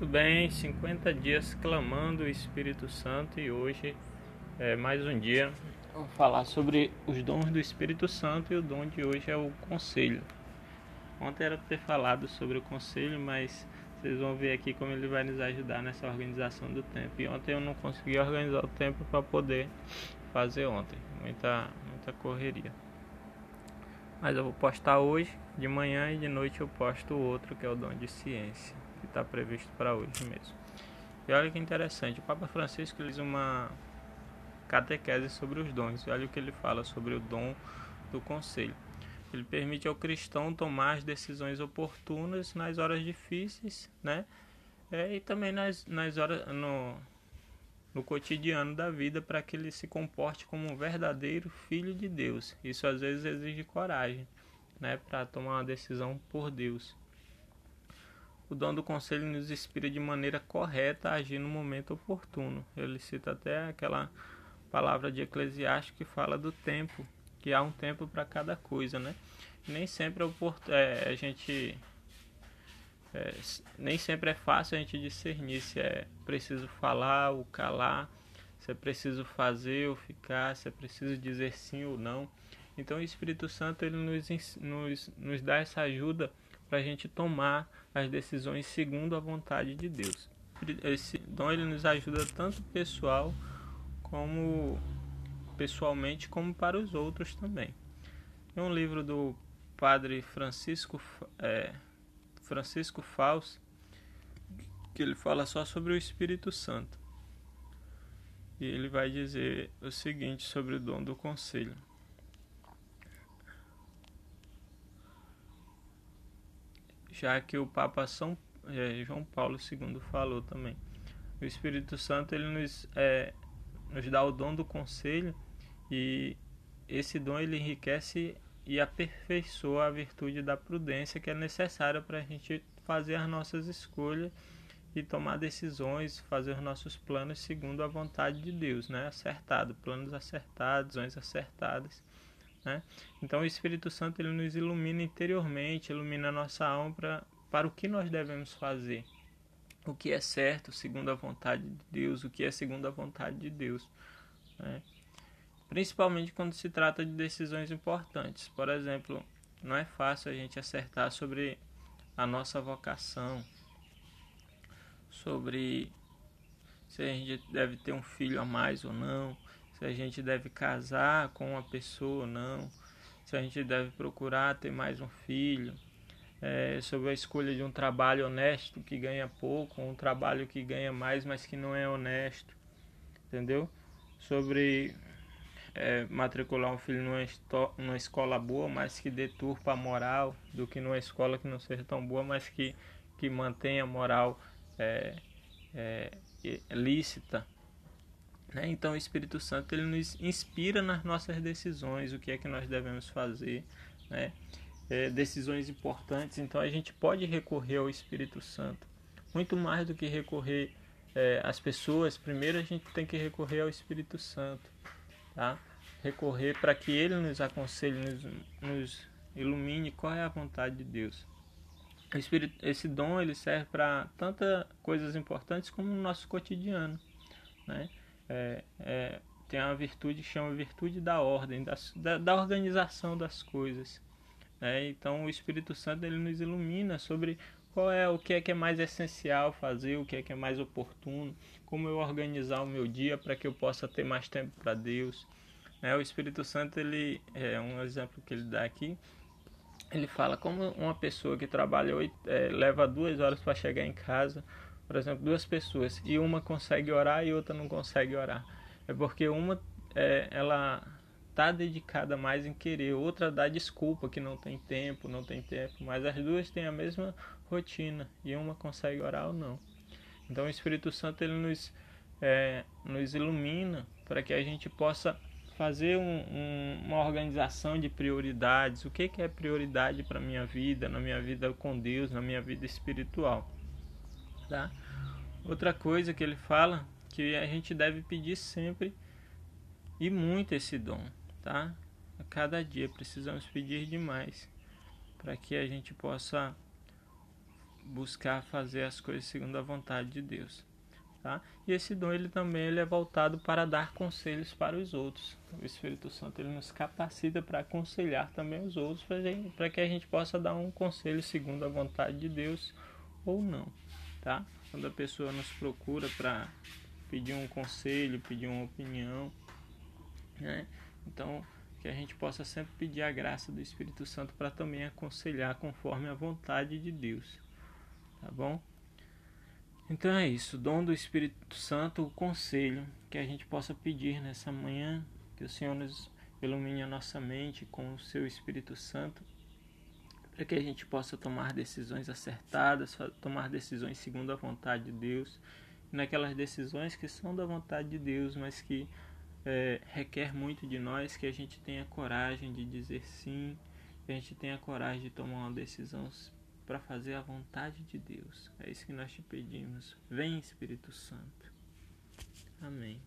Muito bem, 50 dias clamando o Espírito Santo e hoje é mais um dia. Vou falar sobre os dons do Espírito Santo e o dom de hoje é o conselho. Ontem era ter falado sobre o conselho, mas vocês vão ver aqui como ele vai nos ajudar nessa organização do tempo. E ontem eu não consegui organizar o tempo para poder fazer ontem, muita, muita correria. Mas eu vou postar hoje, de manhã e de noite eu posto outro que é o dom de ciência está previsto para hoje mesmo. E olha que interessante, o Papa Francisco fez uma catequese sobre os dons. E olha o que ele fala sobre o dom do conselho. Ele permite ao cristão tomar as decisões oportunas nas horas difíceis, né? É, e também nas, nas horas no, no cotidiano da vida para que ele se comporte como um verdadeiro filho de Deus. Isso às vezes exige coragem, né, para tomar uma decisão por Deus. O dom do conselho nos inspira de maneira correta a agir no momento oportuno. Ele cita até aquela palavra de Eclesiastes que fala do tempo, que há um tempo para cada coisa, né? Nem sempre é, a gente é, nem sempre é fácil a gente discernir se é preciso falar ou calar, se é preciso fazer ou ficar, se é preciso dizer sim ou não. Então o Espírito Santo ele nos, nos, nos dá essa ajuda para a gente tomar as decisões segundo a vontade de Deus. Esse dom ele nos ajuda tanto pessoal como pessoalmente como para os outros também. Tem um livro do padre Francisco é, Francisco Faus que ele fala só sobre o Espírito Santo. E ele vai dizer o seguinte sobre o dom do conselho. Já que o Papa São é, João Paulo II falou também. O Espírito Santo ele nos, é, nos dá o dom do conselho e esse dom ele enriquece e aperfeiçoa a virtude da prudência que é necessária para a gente fazer as nossas escolhas e tomar decisões, fazer os nossos planos segundo a vontade de Deus, né? Acertado, planos acertados, decisões acertadas. Né? Então o Espírito Santo ele nos ilumina interiormente, ilumina a nossa alma pra, para o que nós devemos fazer. O que é certo segundo a vontade de Deus, o que é segundo a vontade de Deus. Né? Principalmente quando se trata de decisões importantes. Por exemplo, não é fácil a gente acertar sobre a nossa vocação, sobre se a gente deve ter um filho a mais ou não, se a gente deve casar com uma pessoa ou não, se a gente deve procurar ter mais um filho, é, sobre a escolha de um trabalho honesto que ganha pouco, um trabalho que ganha mais, mas que não é honesto, entendeu? Sobre é, matricular um filho numa, numa escola boa, mas que deturpa a moral, do que numa escola que não seja tão boa, mas que, que mantenha a moral é, é, lícita. Né? Então o Espírito Santo ele nos inspira nas nossas decisões, o que é que nós devemos fazer, né? É, decisões importantes. Então a gente pode recorrer ao Espírito Santo, muito mais do que recorrer é, às pessoas. Primeiro a gente tem que recorrer ao Espírito Santo, tá? Recorrer para que Ele nos aconselhe, nos, nos ilumine qual é a vontade de Deus. Esse dom ele serve para tantas coisas importantes como no nosso cotidiano, né? É, é, tem uma virtude que chama virtude da ordem, da, da organização das coisas. Né? Então o Espírito Santo ele nos ilumina sobre qual é o que é que é mais essencial fazer, o que é que é mais oportuno, como eu organizar o meu dia para que eu possa ter mais tempo para Deus. Né? O Espírito Santo ele é um exemplo que ele dá aqui. Ele fala como uma pessoa que trabalha oito, é, leva duas horas para chegar em casa por exemplo, duas pessoas e uma consegue orar e outra não consegue orar. É porque uma é, ela tá dedicada mais em querer, outra dá desculpa que não tem tempo, não tem tempo, mas as duas têm a mesma rotina e uma consegue orar ou não. Então o Espírito Santo ele nos, é, nos ilumina para que a gente possa fazer um, um, uma organização de prioridades. O que, que é prioridade para minha vida, na minha vida com Deus, na minha vida espiritual. Tá? Outra coisa que ele fala que a gente deve pedir sempre e muito esse dom, tá? A cada dia precisamos pedir demais para que a gente possa buscar fazer as coisas segundo a vontade de Deus. Tá? E esse dom ele também ele é voltado para dar conselhos para os outros. O Espírito Santo ele nos capacita para aconselhar também os outros, para que a gente possa dar um conselho segundo a vontade de Deus ou não. Tá? Quando a pessoa nos procura para pedir um conselho, pedir uma opinião, né? então que a gente possa sempre pedir a graça do Espírito Santo para também aconselhar conforme a vontade de Deus. Tá bom? Então é isso, dom do Espírito Santo, o conselho que a gente possa pedir nessa manhã, que o Senhor nos ilumine a nossa mente com o seu Espírito Santo, para que a gente possa tomar decisões acertadas, tomar decisões segundo a vontade de Deus, naquelas decisões que são da vontade de Deus, mas que é, requer muito de nós que a gente tenha coragem de dizer sim, que a gente tenha coragem de tomar uma decisão para fazer a vontade de Deus. É isso que nós te pedimos. Vem, Espírito Santo. Amém.